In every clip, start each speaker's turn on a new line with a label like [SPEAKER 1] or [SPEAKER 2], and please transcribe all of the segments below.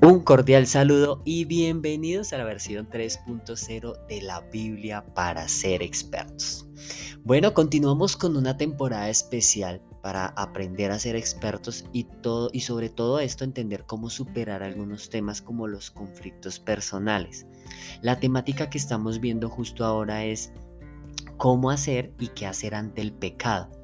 [SPEAKER 1] Un cordial saludo y bienvenidos a la versión 3.0 de la Biblia para ser expertos. Bueno, continuamos con una temporada especial para aprender a ser expertos y todo y sobre todo esto entender cómo superar algunos temas como los conflictos personales. La temática que estamos viendo justo ahora es cómo hacer y qué hacer ante el pecado.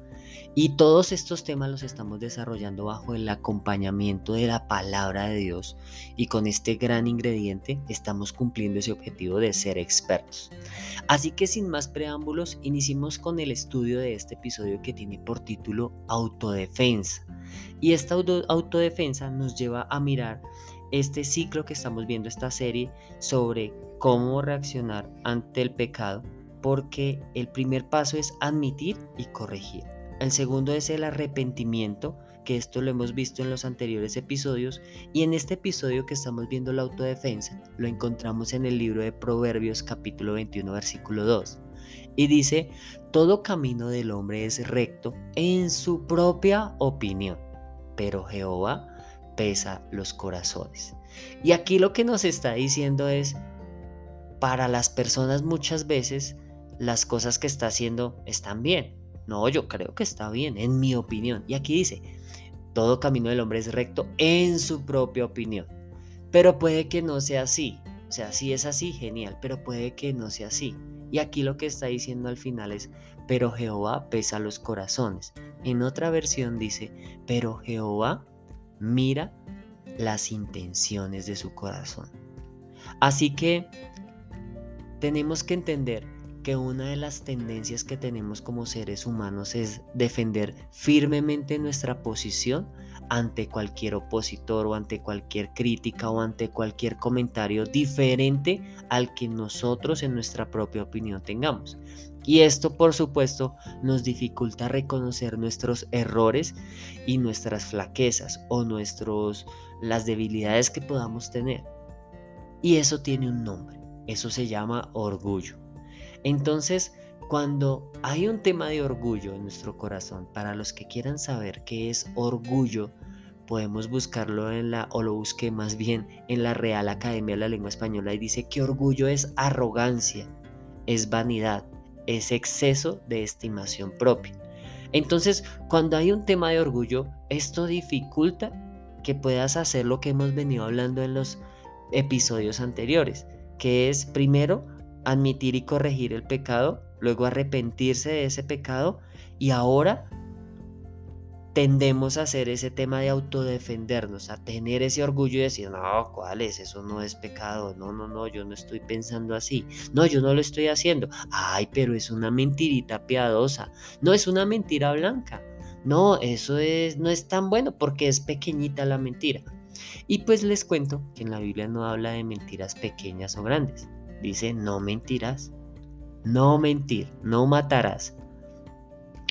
[SPEAKER 1] Y todos estos temas los estamos desarrollando bajo el acompañamiento de la palabra de Dios y con este gran ingrediente estamos cumpliendo ese objetivo de ser expertos. Así que sin más preámbulos, iniciemos con el estudio de este episodio que tiene por título Autodefensa. Y esta autodefensa nos lleva a mirar este ciclo que estamos viendo, esta serie sobre cómo reaccionar ante el pecado, porque el primer paso es admitir y corregir. El segundo es el arrepentimiento, que esto lo hemos visto en los anteriores episodios, y en este episodio que estamos viendo la autodefensa, lo encontramos en el libro de Proverbios capítulo 21 versículo 2. Y dice, todo camino del hombre es recto en su propia opinión, pero Jehová pesa los corazones. Y aquí lo que nos está diciendo es, para las personas muchas veces las cosas que está haciendo están bien, no, yo creo que está bien, en mi opinión. Y aquí dice, todo camino del hombre es recto en su propia opinión. Pero puede que no sea así. O sea, si es así, genial, pero puede que no sea así. Y aquí lo que está diciendo al final es, pero Jehová pesa los corazones. En otra versión dice, pero Jehová mira las intenciones de su corazón. Así que tenemos que entender que una de las tendencias que tenemos como seres humanos es defender firmemente nuestra posición ante cualquier opositor o ante cualquier crítica o ante cualquier comentario diferente al que nosotros en nuestra propia opinión tengamos. Y esto, por supuesto, nos dificulta reconocer nuestros errores y nuestras flaquezas o nuestros las debilidades que podamos tener. Y eso tiene un nombre. Eso se llama orgullo. Entonces, cuando hay un tema de orgullo en nuestro corazón, para los que quieran saber qué es orgullo, podemos buscarlo en la, o lo busqué más bien en la Real Academia de la Lengua Española y dice que orgullo es arrogancia, es vanidad, es exceso de estimación propia. Entonces, cuando hay un tema de orgullo, esto dificulta que puedas hacer lo que hemos venido hablando en los episodios anteriores, que es primero admitir y corregir el pecado, luego arrepentirse de ese pecado y ahora tendemos a hacer ese tema de autodefendernos, a tener ese orgullo y decir, no, ¿cuál es? Eso no es pecado, no, no, no, yo no estoy pensando así, no, yo no lo estoy haciendo, ay, pero es una mentirita piadosa, no, es una mentira blanca, no, eso es, no es tan bueno porque es pequeñita la mentira. Y pues les cuento que en la Biblia no habla de mentiras pequeñas o grandes, Dice, no mentirás. No mentir, no matarás.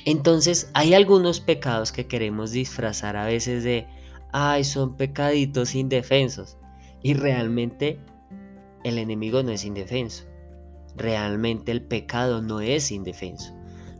[SPEAKER 1] Entonces hay algunos pecados que queremos disfrazar a veces de, ay, son pecaditos indefensos. Y realmente el enemigo no es indefenso. Realmente el pecado no es indefenso.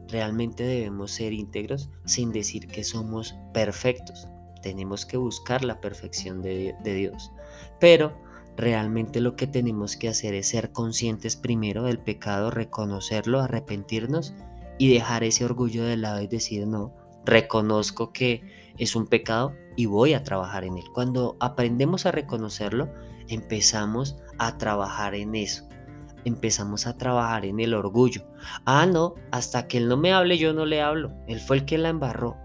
[SPEAKER 1] Realmente debemos ser íntegros sin decir que somos perfectos. Tenemos que buscar la perfección de, de Dios. Pero Realmente lo que tenemos que hacer es ser conscientes primero del pecado, reconocerlo, arrepentirnos y dejar ese orgullo de lado y decir, no, reconozco que es un pecado y voy a trabajar en él. Cuando aprendemos a reconocerlo, empezamos a trabajar en eso. Empezamos a trabajar en el orgullo. Ah, no, hasta que él no me hable, yo no le hablo. Él fue el que la embarró.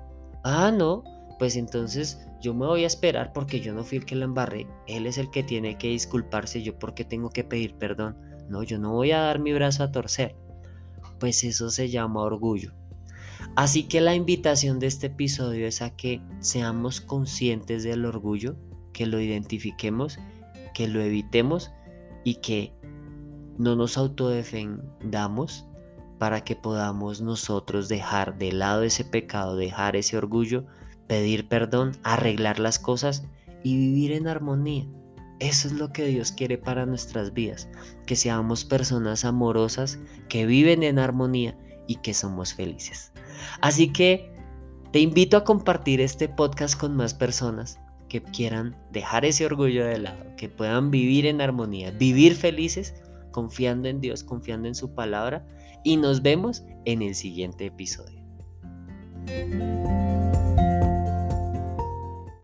[SPEAKER 1] Ah, no, pues entonces yo me voy a esperar porque yo no fui el que la embarré, él es el que tiene que disculparse, yo porque tengo que pedir perdón. No, yo no voy a dar mi brazo a torcer. Pues eso se llama orgullo. Así que la invitación de este episodio es a que seamos conscientes del orgullo, que lo identifiquemos, que lo evitemos y que no nos autodefendamos para que podamos nosotros dejar de lado ese pecado, dejar ese orgullo pedir perdón, arreglar las cosas y vivir en armonía. Eso es lo que Dios quiere para nuestras vidas, que seamos personas amorosas, que viven en armonía y que somos felices. Así que te invito a compartir este podcast con más personas que quieran dejar ese orgullo de lado, que puedan vivir en armonía, vivir felices, confiando en Dios, confiando en su palabra y nos vemos en el siguiente episodio.